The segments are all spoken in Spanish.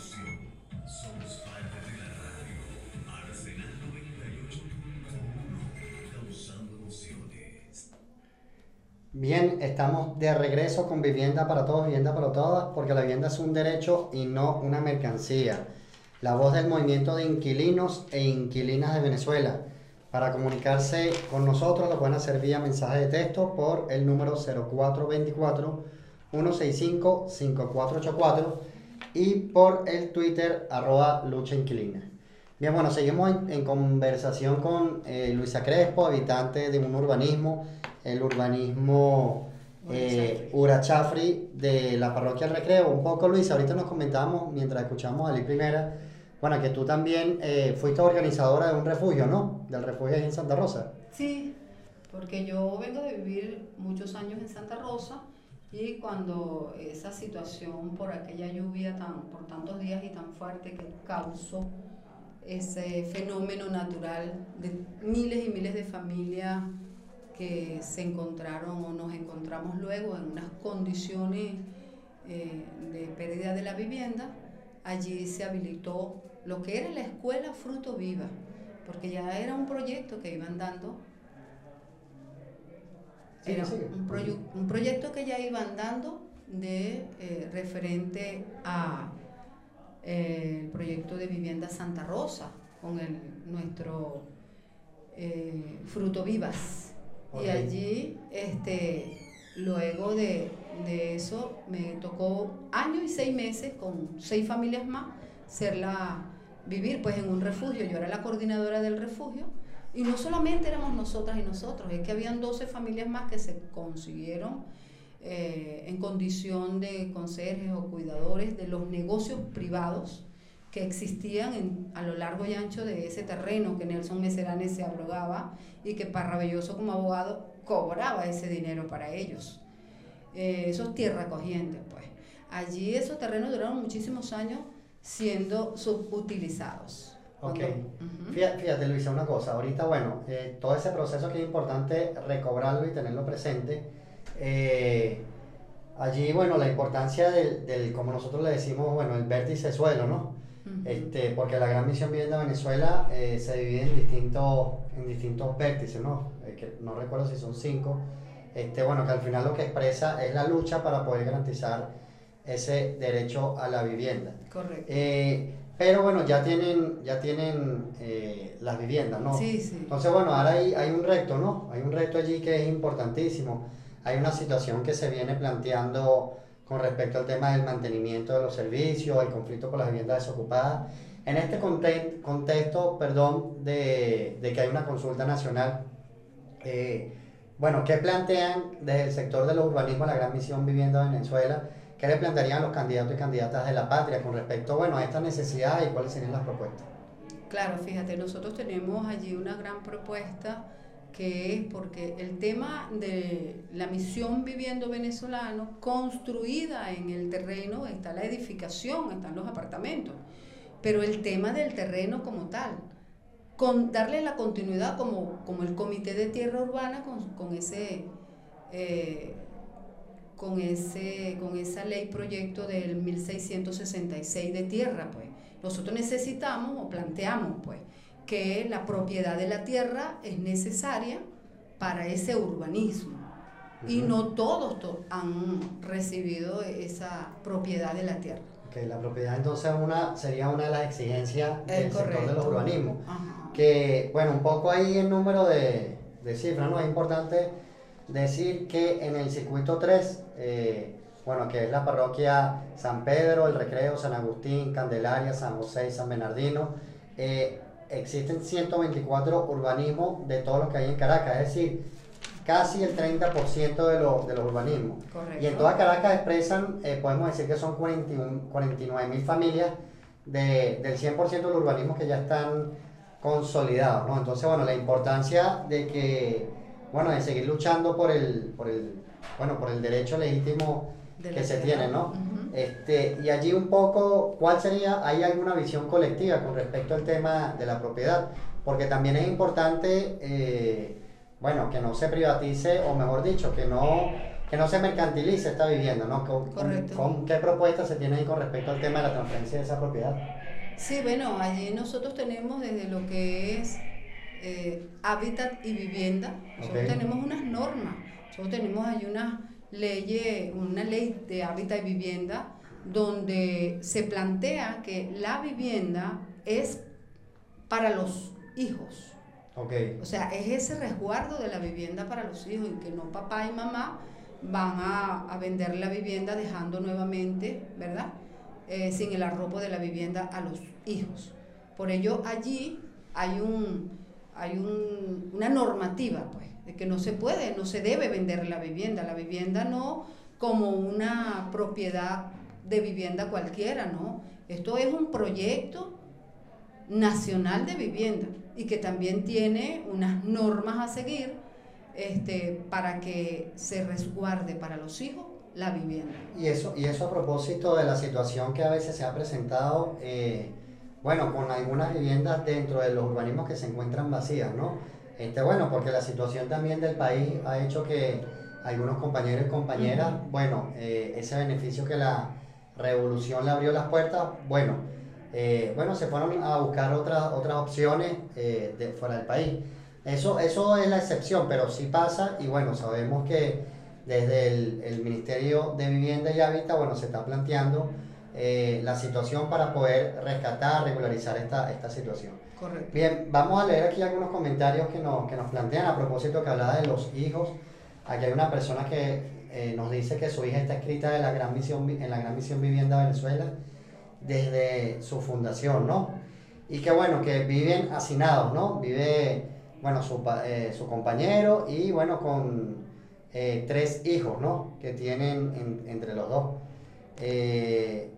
Somos parte de la radio. Arsenal 98.1. Causando emociones. Bien, estamos de regreso con Vivienda para Todos, Vivienda para Todas, porque la vivienda es un derecho y no una mercancía. La voz del movimiento de inquilinos e inquilinas de Venezuela. Para comunicarse con nosotros lo pueden hacer vía mensaje de texto por el número 0424 165 5484 y por el Twitter arroba lucha inquilina. Bien, bueno, seguimos en, en conversación con eh, Luisa Crespo, habitante de un urbanismo, el urbanismo eh, Urachafri de la parroquia El Recreo. Un poco, Luisa, ahorita nos comentábamos mientras escuchamos a Liz Primera, bueno, que tú también eh, fuiste organizadora de un refugio, ¿no? Del refugio ahí en Santa Rosa. Sí, porque yo vengo de vivir muchos años en Santa Rosa y cuando esa situación por aquella lluvia tan, por tantos días y tan fuerte que causó ese fenómeno natural de miles y miles de familias que se encontraron o nos encontramos luego en unas condiciones eh, de pérdida de la vivienda, allí se habilitó lo que era la escuela Fruto Viva, porque ya era un proyecto que iban dando era un, proyu- un proyecto que ya iban dando de eh, referente a eh, el proyecto de vivienda Santa Rosa con el, nuestro eh, Fruto Vivas. Y allí, este, luego de, de eso, me tocó año y seis meses con seis familias más serla vivir pues en un refugio. Yo era la coordinadora del refugio y no solamente éramos nosotras y nosotros, es que habían 12 familias más que se consiguieron eh, en condición de conserjes o cuidadores de los negocios privados que existían en- a lo largo y ancho de ese terreno que Nelson Meserane se abrogaba y que Parrabelloso como abogado cobraba ese dinero para ellos. Eh, esos tierra cogientes, pues. Allí esos terrenos duraron muchísimos años siendo subutilizados. Ok. Cuando- Ujú. Fíjate, fíjate, Luisa, una cosa. Ahorita, bueno, eh, todo ese proceso que es importante recobrarlo y tenerlo presente. eh, allí, bueno, la importancia del, del, como nosotros le decimos, bueno, el vértice suelo, ¿no? Este, porque la Gran Misión Vivienda Venezuela eh, se divide en distintos, en distintos vértices, ¿no? Eh, que no recuerdo si son cinco. Este, bueno, que al final lo que expresa es la lucha para poder garantizar ese derecho a la vivienda. Correcto. Pero bueno, ya tienen, ya tienen eh, las viviendas, ¿no? Sí, sí. Entonces, bueno, ahora hay, hay un reto, ¿no? Hay un reto allí que es importantísimo. Hay una situación que se viene planteando con respecto al tema del mantenimiento de los servicios, el conflicto con las viviendas desocupadas. En este conte- contexto, perdón, de, de que hay una consulta nacional, eh, bueno, ¿qué plantean desde el sector de los urbanismos la Gran Misión Vivienda Venezuela? ¿Qué le plantearían los candidatos y candidatas de la patria con respecto, bueno, a esta necesidad y cuáles serían las propuestas? Claro, fíjate, nosotros tenemos allí una gran propuesta que es porque el tema de la misión viviendo venezolano, construida en el terreno, está la edificación, están los apartamentos, pero el tema del terreno como tal, con darle la continuidad como, como el Comité de Tierra Urbana con, con ese... eh, con, ese, con esa ley proyecto del 1666 de tierra, pues. Nosotros necesitamos o planteamos, pues, que la propiedad de la tierra es necesaria para ese urbanismo. Y no todos to- han recibido esa propiedad de la tierra. Que la propiedad entonces una, sería una de las exigencias del Es sector de los urbanismos. Ajá. Que, bueno, un poco ahí el número de, de cifras, ¿no? Es importante decir que en el circuito 3, eh, bueno, que es la parroquia San Pedro, El Recreo, San Agustín, Candelaria, San José y San Bernardino, eh, existen 124 urbanismos de todos los que hay en Caracas, es decir, casi el 30% de, los de los urbanismos. Correcto. Y en toda Caracas expresan, eh, podemos decir que son 41, 49 mil familias de- del 100% de los urbanismos que ya están consolidados, ¿no? Entonces, bueno, la importancia de que, bueno, de seguir luchando por el, por el, bueno, por el derecho legítimo De que se tiene, ¿no? Ujú. Este, y allí un poco, ¿cuál sería, hay alguna visión colectiva con respecto al tema de la propiedad? Porque también es importante, eh, bueno, que no se privatice, o mejor dicho, que no que no se mercantilice esta vivienda, ¿no? ¿Con, con- Correcto. con qué propuesta se tiene ahí con respecto al tema de la transferencia de esa propiedad? Sí, bueno, allí nosotros tenemos desde lo que es eh, hábitat y vivienda, nosotros tenemos unas normas, nosotros tenemos allí una ley, una ley de hábitat y vivienda donde se plantea que la vivienda es para los hijos. O sea, es ese resguardo de la vivienda para los hijos y que no papá y mamá van a, a vender la vivienda dejando nuevamente, ¿verdad? Eh, sin el arropo de la vivienda a los hijos. Por ello, allí hay, un, hay un- una normativa, pues, de que no se puede, no se debe vender la vivienda. La vivienda no como una propiedad de vivienda cualquiera, ¿no? Esto es un proyecto nacional de vivienda y que también tiene unas normas a seguir este, para que se resguarde para los hijos la vivienda. y eso, y eso a propósito de la situación que a veces se ha presentado, eh, bueno, con algunas viviendas dentro de los urbanismos que se encuentran vacías, ¿no? Este, bueno, porque la situación también del país ha hecho que algunos compañeros y compañeras, bueno, eh, ese beneficio que la revolución le abrió las puertas, bueno, eh, bueno, se fueron a buscar otras otras opciones eh, de fuera del país. Eso, eso es la excepción, pero sí pasa y bueno, sabemos que desde el, el Ministerio de Vivienda y Hábitat, bueno, se está planteando eh, la situación para poder rescatar, regularizar esta, esta situación. Correcto. Bien, vamos a leer aquí algunos comentarios que nos, que nos plantean a propósito que hablaba de los hijos. Aquí hay una persona que eh, nos dice que su hija está escrita en la Gran Misión, en la Gran Misión Vivienda Venezuela desde su fundación, ¿no? Y que bueno, que viven hacinados, ¿no? Vive, bueno, su, eh, su compañero y bueno, con tres hijos, ¿no? Que tienen en- entre los dos. Eh,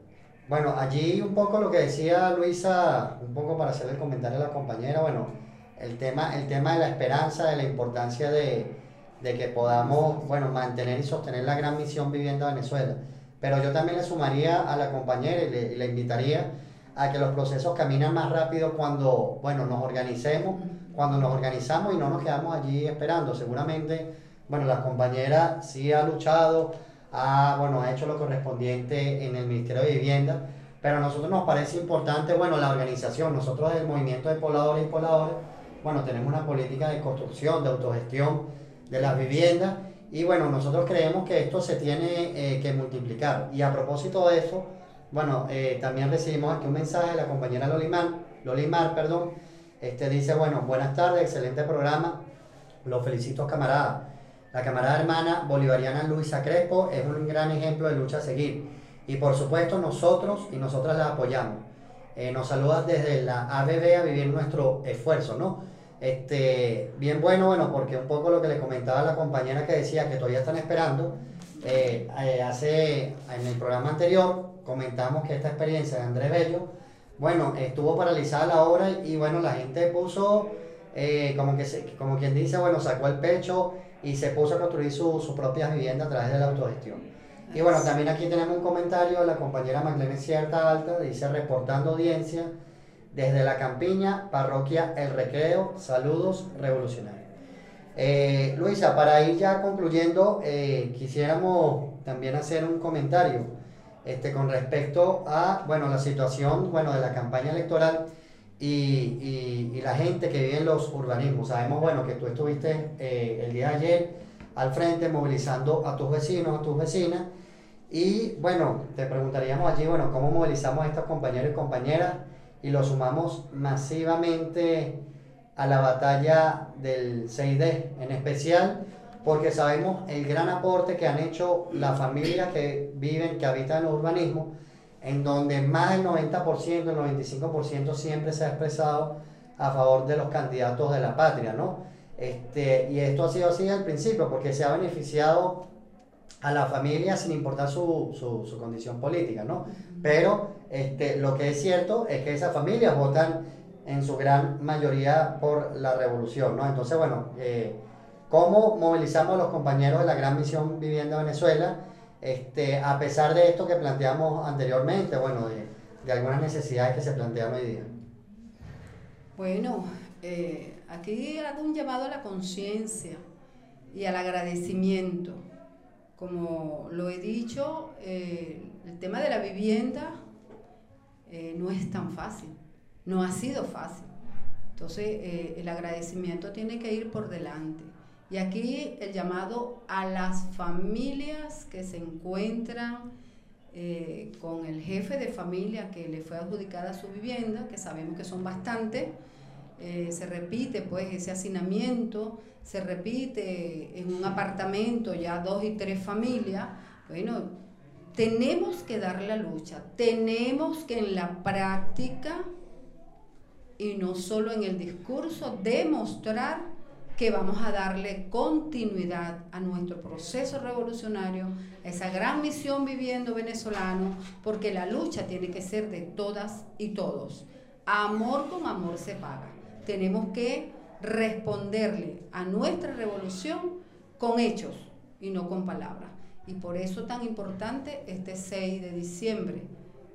bueno, allí un poco lo que decía Luisa, un poco para hacer el comentario a la compañera, bueno, el tema, el tema de la esperanza, de la importancia de, de que podamos, bueno, mantener y sostener la gran misión Vivienda Venezuela. Pero yo también le sumaría a la compañera y le, le invitaría a que los procesos caminan más rápido cuando, bueno, nos organicemos, cuando nos organizamos y no nos quedamos allí esperando. Seguramente, bueno, la compañera sí ha luchado, ha, bueno, ha hecho lo correspondiente en el Ministerio de Vivienda, pero a nosotros nos parece importante, bueno, la organización. Nosotros del movimiento de pobladores y pobladores, bueno, tenemos una política de construcción, de autogestión de las viviendas y bueno, nosotros creemos que esto se tiene eh, que multiplicar. Y a propósito de eso, bueno, eh, también recibimos aquí un mensaje de la compañera Lolimar, Lolimar, perdón, este dice, bueno, buenas tardes, excelente programa, los felicito camaradas. La camarada hermana bolivariana Luisa Crespo es un gran ejemplo de lucha a seguir. Y por supuesto nosotros y nosotras la apoyamos. Eh, nos saluda desde la ABB a vivir nuestro esfuerzo, ¿no? Este, bien bueno, bueno, porque un poco lo que le comentaba la compañera que decía que todavía están esperando. eh, eh, hace, en el programa anterior comentamos que esta experiencia de Andrés Bello, bueno, estuvo paralizada la obra y bueno, la gente puso, eh, como, que se- como quien dice, bueno, sacó el pecho y se puso a construir su, su propia vivienda a través de la autogestión. Y bueno, también aquí tenemos un comentario de la compañera Magdalena Cierta Alta, dice reportando audiencia desde la campiña, parroquia El Recreo, saludos revolucionarios. Eh, Luisa, para ir ya concluyendo, eh, quisiéramos también hacer un comentario este, con respecto a bueno, la situación bueno, de la campaña electoral y, y- y la gente que vive en los urbanismos. Sabemos bueno, que tú estuviste eh, el día de ayer al frente movilizando a tus vecinos, a tus vecinas. Y bueno, te preguntaríamos allí, bueno, ¿cómo movilizamos a estos compañeros y compañeras y los sumamos masivamente a la batalla del 6D, en especial porque sabemos el gran aporte que han hecho las familias que viven, que habitan en los urbanismos, en donde más del 90%, el 95% siempre se ha expresado a favor de los candidatos de la patria, ¿no? Este, y esto ha sido así al principio, porque se ha beneficiado a la familia sin importar su, su, condición política, ¿no? Pero este, lo que es cierto es que esas familias votan en su gran mayoría por la revolución, ¿no? Entonces, bueno, eh, ¿cómo movilizamos a los compañeros de la Gran Misión Vivienda Venezuela? Este, a pesar de esto que planteamos anteriormente, bueno, de, algunas necesidades que se plantean hoy día. Bueno, eh, aquí hago un llamado a la conciencia y al agradecimiento. como lo he dicho, eh, el tema de la vivienda eh, no es tan fácil, no ha sido fácil. Entonces, el agradecimiento tiene que ir por delante. Y aquí el llamado a las familias que se encuentran eh, con el jefe de familia que le fue adjudicada su vivienda, que sabemos que son bastantes, eh, se repite pues ese hacinamiento, se repite en un apartamento ya dos y tres familias, bueno, tenemos que dar la lucha, tenemos que en la práctica y no solo en el discurso demostrar que vamos a darle continuidad a nuestro proceso revolucionario, a esa gran misión viviendo venezolano, porque la lucha tiene que ser de todas y todos. Amor con amor se paga. Tenemos que responderle a nuestra revolución con hechos y no con palabras. Y por eso tan importante este 6 de diciembre.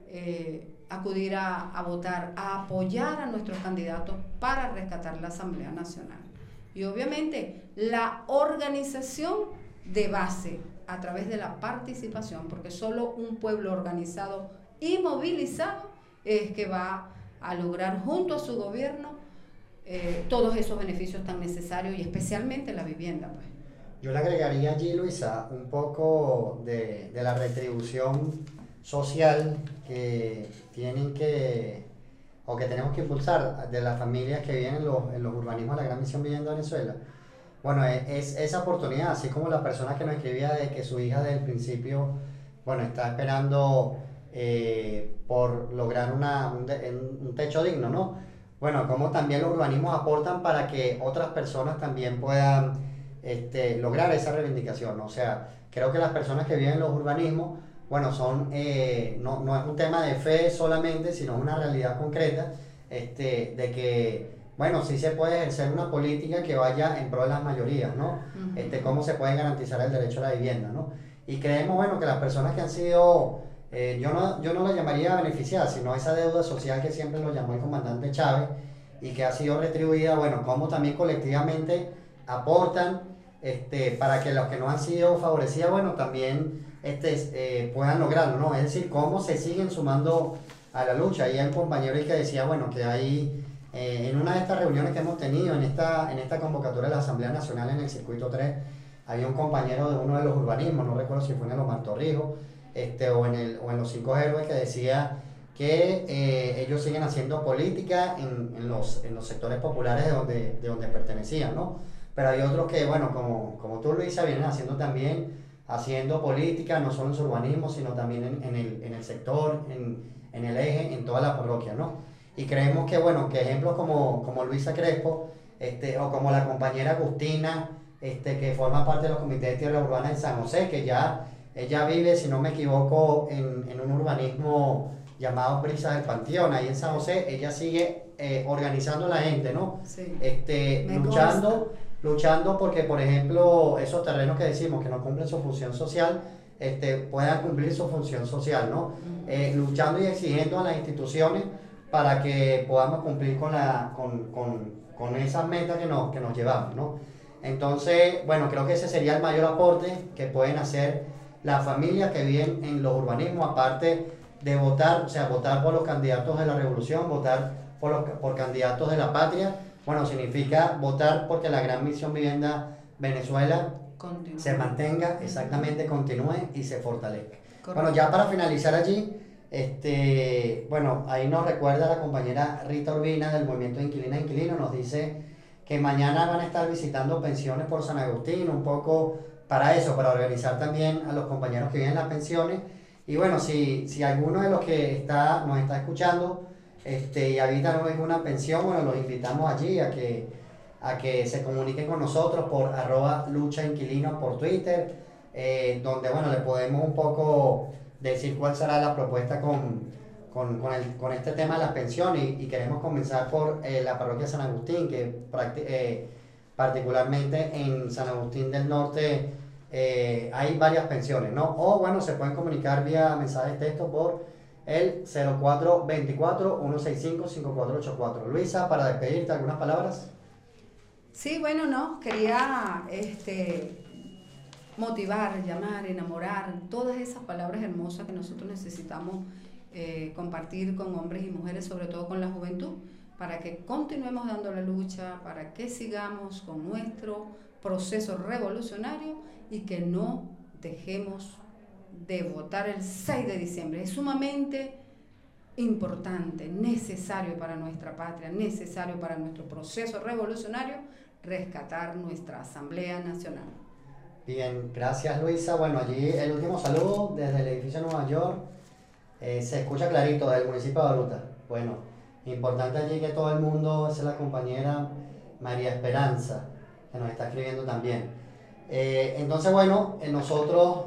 Eh, acudir a, a, votar, a apoyar a nuestros candidatos para rescatar la Asamblea Nacional. Y obviamente la organización de base a través de la participación, porque solo un pueblo organizado y movilizado es que va a lograr junto a su gobierno eh, todos esos beneficios tan necesarios y especialmente la vivienda. Pues. Yo le agregaría allí, Luisa, un poco de, de la retribución social que tienen que, o que tenemos que impulsar de las familias que viven en los, en los urbanismos de la Gran Misión Vivienda Venezuela. Bueno, es, es, esa oportunidad, así como la persona que nos escribía de que su hija desde el principio, bueno, está esperando eh, por lograr una, un, de, un, techo digno, ¿no? Bueno, como también los urbanismos aportan para que otras personas también puedan este, lograr esa reivindicación. O sea, creo que las personas que viven en los urbanismos bueno, son, eh, no, no, es un tema de fe solamente, sino una realidad concreta este, de que, bueno, sí se puede ejercer una política que vaya en pro de las mayorías, ¿no? Uh -huh. este, cómo se puede garantizar el derecho a la vivienda, ¿no? Y creemos, bueno, que las personas que han sido, eh, yo, no, yo no la llamaría beneficiadas, sino esa deuda social que siempre lo llamó el comandante Chávez y que ha sido retribuida, bueno, cómo también colectivamente aportan este, para que los que no han sido favorecidas, bueno, también este, eh, puedan lograrlo, ¿no? Es decir, cómo se siguen sumando a la lucha. Y hay un compañero que decía, bueno, que hay eh, en una de estas reuniones que hemos tenido, en esta, en esta convocatoria de la Asamblea Nacional en el Circuito 3, había un compañero de uno de los urbanismos, no recuerdo si fue en los Martorrijos este, o, en el, o en los Cinco Héroes, que decía que eh, ellos siguen haciendo política en, en, los, en los sectores populares de donde, de donde pertenecían, ¿no? Pero hay otros que, bueno, como, como tú, Luisa, vienen haciendo también haciendo política, no solo en su urbanismo, sino también en, en, el, en el, sector, en, en, el eje, en toda la parroquia, ¿no? Y creemos que, bueno, que ejemplos como, como Luisa Crespo, este, o como la compañera Agustina, este, que forma parte de los comités de tierra urbana en San José, que ya ella vive, si no me equivoco, en, en un urbanismo llamado Brisa del Panteón, ahí en San José, ella sigue eh, organizando a la gente, ¿no? Sí. Este, Me luchando consta luchando porque, por ejemplo, esos terrenos que decimos que no cumplen su función social, este, puedan cumplir su función social, ¿no? Eh, luchando y exigiendo a las instituciones para que podamos cumplir con, la, con, con, con esas metas que nos, que nos llevamos, ¿no? Entonces, bueno, creo que ese sería el mayor aporte que pueden hacer las familias que viven en los urbanismos, aparte de votar, o sea, votar por los candidatos de la revolución, votar por, los, por candidatos de la patria, bueno, significa votar porque la gran misión vivienda Venezuela Continúa. se mantenga, exactamente continúe y se fortalezca. Correcto. Bueno, ya para finalizar allí, este, bueno, ahí nos recuerda la compañera Rita Urbina del Movimiento Inquilina e Inquilino, nos dice que mañana van a estar visitando pensiones por San Agustín, un poco para eso, para organizar también a los compañeros que viven las pensiones. Y bueno, si, si alguno de los que está, nos está escuchando este, y habitan en una pensión, bueno, los invitamos allí a que, a que se comuniquen con nosotros por arroba lucha por Twitter, eh, donde, bueno, le podemos un poco decir cuál será la propuesta con, con, con, el, con este tema de las pensiones y, y queremos comenzar por eh, la parroquia San Agustín, que eh, particularmente en San Agustín del Norte eh, hay varias pensiones, ¿no? O bueno, se pueden comunicar vía mensaje de texto por el 0424-165-5484. Luisa, para despedirte, ¿algunas palabras? Sí, bueno, no, quería este, motivar, llamar, enamorar, todas esas palabras hermosas que nosotros necesitamos eh, compartir con hombres y mujeres, sobre todo con la juventud, para que continuemos dando la lucha, para que sigamos con nuestro proceso revolucionario y que no dejemos de votar el 6 de diciembre. Es sumamente importante, necesario para nuestra patria, necesario para nuestro proceso revolucionario, rescatar nuestra Asamblea Nacional. Bien, gracias Luisa. Bueno, allí el último saludo desde el edificio de Nueva York. Eh, se escucha clarito del municipio de Baruta. Bueno, importante allí que todo el mundo, esa es la compañera María Esperanza, que nos está escribiendo también. Eh, entonces, bueno, eh, nosotros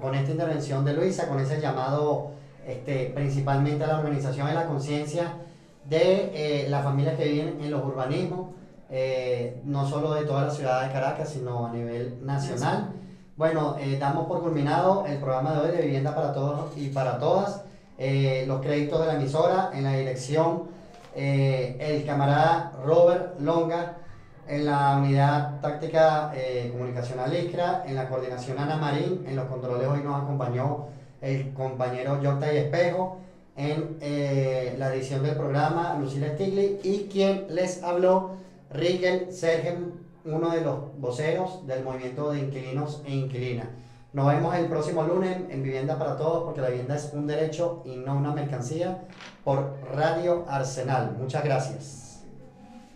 con esta intervención de Luisa, con ese llamado este, principalmente a la organización de la conciencia de las familias que viven en los urbanismos, eh, no solo de toda la ciudad de Caracas, sino a nivel nacional. Bueno, eh, damos por culminado el programa de hoy de Vivienda para Todos y para Todas. Eh, los créditos de la emisora en la dirección el camarada Robert Longa, en la unidad táctica comunicacional ISCRA, en la coordinación Ana Marín, en los controles hoy nos acompañó el compañero Yocta y Espejo, en la edición del programa Lucila Stigli y quien les habló Rigel Sergen, uno de los voceros del movimiento de inquilinos e inquilinas. Nos vemos el próximo lunes en Vivienda para Todos, porque la vivienda es un derecho y no una mercancía, por Radio Arsenal. Muchas gracias.